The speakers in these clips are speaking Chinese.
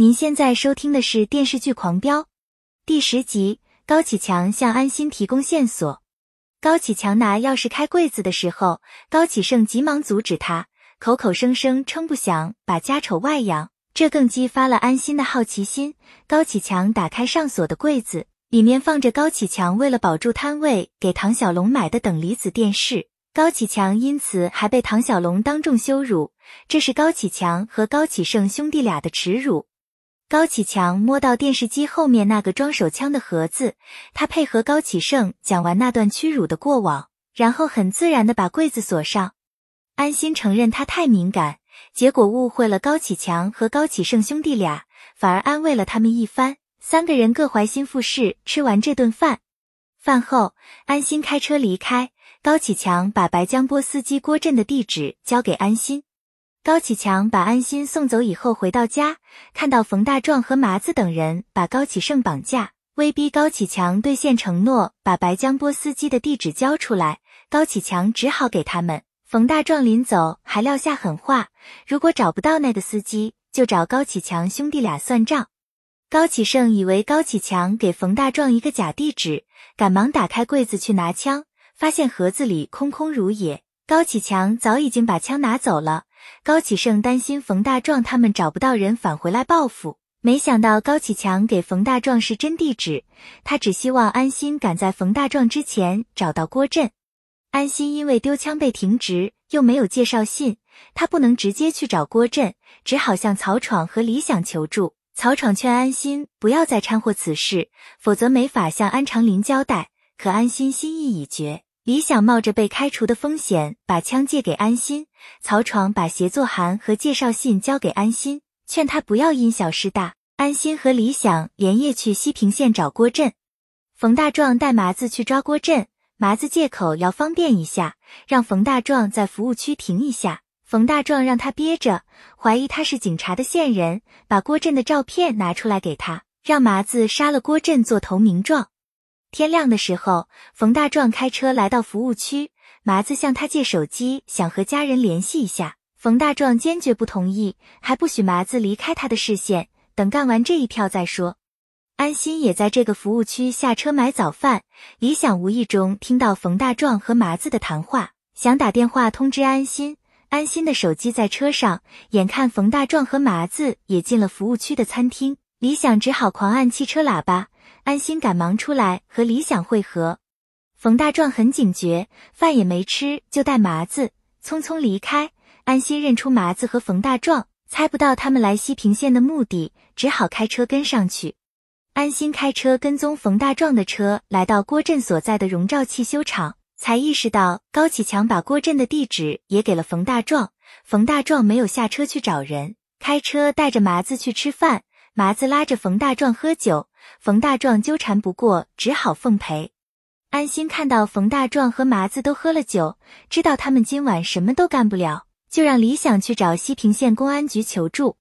您现在收听的是电视剧《狂飙》第十集。高启强向安心提供线索。高启强拿钥匙开柜子的时候，高启盛急忙阻止他，口口声声称不想把家丑外扬，这更激发了安心的好奇心。高启强打开上锁的柜子，里面放着高启强为了保住摊位给唐小龙买的等离子电视。高启强因此还被唐小龙当众羞辱，这是高启强和高启盛兄弟俩的耻辱。高启强摸到电视机后面那个装手枪的盒子，他配合高启盛讲完那段屈辱的过往，然后很自然的把柜子锁上。安心承认他太敏感，结果误会了高启强和高启盛兄弟俩，反而安慰了他们一番。三个人各怀心腹事，吃完这顿饭，饭后安心开车离开，高启强把白江波司机郭振的地址交给安心。高启强把安心送走以后，回到家，看到冯大壮和麻子等人把高启盛绑架，威逼高启强兑现承诺，把白江波司机的地址交出来。高启强只好给他们。冯大壮临走还撂下狠话，如果找不到那个司机，就找高启强兄弟俩算账。高启盛以为高启强给冯大壮一个假地址，赶忙打开柜子去拿枪，发现盒子里空空如也。高启强早已经把枪拿走了。高启盛担心冯大壮他们找不到人返回来报复，没想到高启强给冯大壮是真地址，他只希望安心赶在冯大壮之前找到郭振。安心因为丢枪被停职，又没有介绍信，他不能直接去找郭振，只好向曹闯和李想求助。曹闯劝安心不要再掺和此事，否则没法向安长林交代。可安心心意已决。李想冒着被开除的风险，把枪借给安心。曹闯把协作函和介绍信交给安心，劝他不要因小失大。安心和李想连夜去西平县找郭振。冯大壮带麻子去抓郭振，麻子借口要方便一下，让冯大壮在服务区停一下。冯大壮让他憋着，怀疑他是警察的线人，把郭振的照片拿出来给他，让麻子杀了郭振做投名状。天亮的时候，冯大壮开车来到服务区，麻子向他借手机，想和家人联系一下。冯大壮坚决不同意，还不许麻子离开他的视线，等干完这一票再说。安心也在这个服务区下车买早饭。李想无意中听到冯大壮和麻子的谈话，想打电话通知安心。安心的手机在车上，眼看冯大壮和麻子也进了服务区的餐厅，李想只好狂按汽车喇叭。安心赶忙出来和李想会合，冯大壮很警觉，饭也没吃就带麻子匆匆离开。安心认出麻子和冯大壮，猜不到他们来西平县的目的，只好开车跟上去。安心开车跟踪冯大壮的车，来到郭振所在的荣照汽修厂，才意识到高启强把郭振的地址也给了冯大壮。冯大壮没有下车去找人，开车带着麻子去吃饭。麻子拉着冯大壮喝酒。冯大壮纠缠不过，只好奉陪。安心看到冯大壮和麻子都喝了酒，知道他们今晚什么都干不了，就让李想去找西平县公安局求助。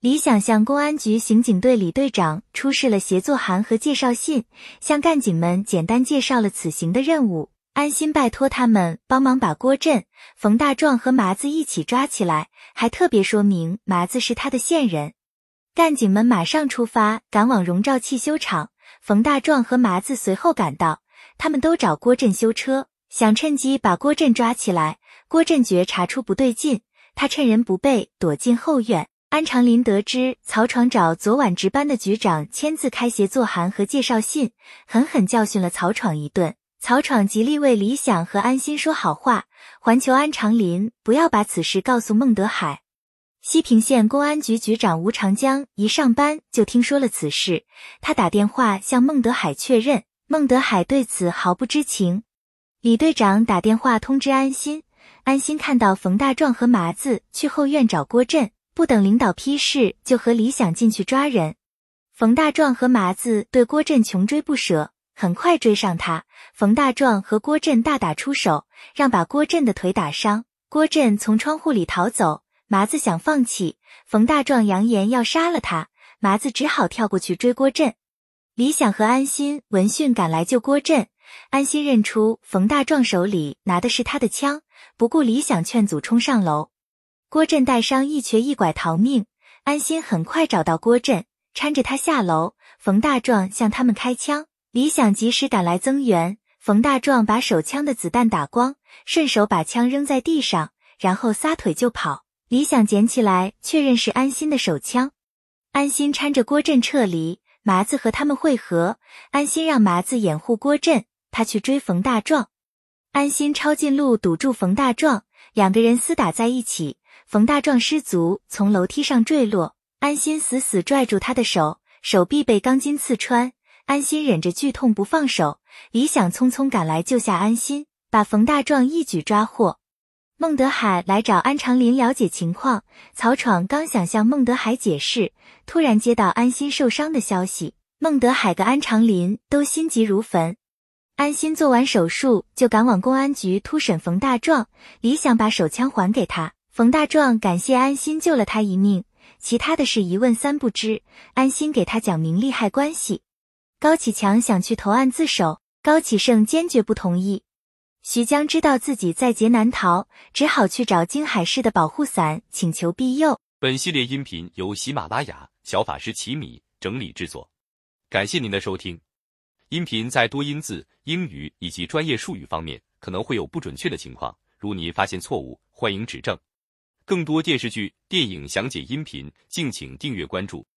李想向公安局刑警队李队长出示了协作函和介绍信，向干警们简单介绍了此行的任务。安心拜托他们帮忙把郭振、冯大壮和麻子一起抓起来，还特别说明麻子是他的线人。干警们马上出发，赶往荣兆汽修厂。冯大壮和麻子随后赶到，他们都找郭振修车，想趁机把郭振抓起来。郭振觉查出不对劲，他趁人不备躲进后院。安长林得知曹闯找昨晚值班的局长签字开协作函和介绍信，狠狠教训了曹闯一顿。曹闯极力为李想和安心说好话，还求安长林不要把此事告诉孟德海。西平县公安局局长吴长江一上班就听说了此事，他打电话向孟德海确认，孟德海对此毫不知情。李队长打电话通知安心，安心看到冯大壮和麻子去后院找郭振，不等领导批示，就和李想进去抓人。冯大壮和麻子对郭振穷追不舍，很快追上他。冯大壮和郭振大打出手，让把郭振的腿打伤，郭振从窗户里逃走。麻子想放弃，冯大壮扬言要杀了他，麻子只好跳过去追郭振。李想和安心闻讯赶来救郭振，安心认出冯大壮手里拿的是他的枪，不顾李想劝阻冲上楼。郭振带伤一瘸一拐逃命，安心很快找到郭振，搀着他下楼。冯大壮向他们开枪，李想及时赶来增援。冯大壮把手枪的子弹打光，顺手把枪扔在地上，然后撒腿就跑。李想捡起来，确认是安心的手枪。安心搀着郭振撤离，麻子和他们会合。安心让麻子掩护郭振，他去追冯大壮。安心抄近路堵住冯大壮，两个人厮打在一起。冯大壮失足从楼梯上坠落，安心死死拽住他的手，手臂被钢筋刺穿。安心忍着剧痛不放手，李想匆匆赶来救下安心，把冯大壮一举抓获。孟德海来找安长林了解情况，曹闯刚想向孟德海解释，突然接到安心受伤的消息，孟德海和安长林都心急如焚。安心做完手术就赶往公安局突审冯大壮，李想把手枪还给他。冯大壮感谢安心救了他一命，其他的事一问三不知。安心给他讲明利害关系。高启强想去投案自首，高启盛坚决不同意。徐江知道自己在劫难逃，只好去找京海市的保护伞请求庇佑。本系列音频由喜马拉雅小法师奇米整理制作，感谢您的收听。音频在多音字、英语以及专业术语方面可能会有不准确的情况，如您发现错误，欢迎指正。更多电视剧、电影详解音频，敬请订阅关注。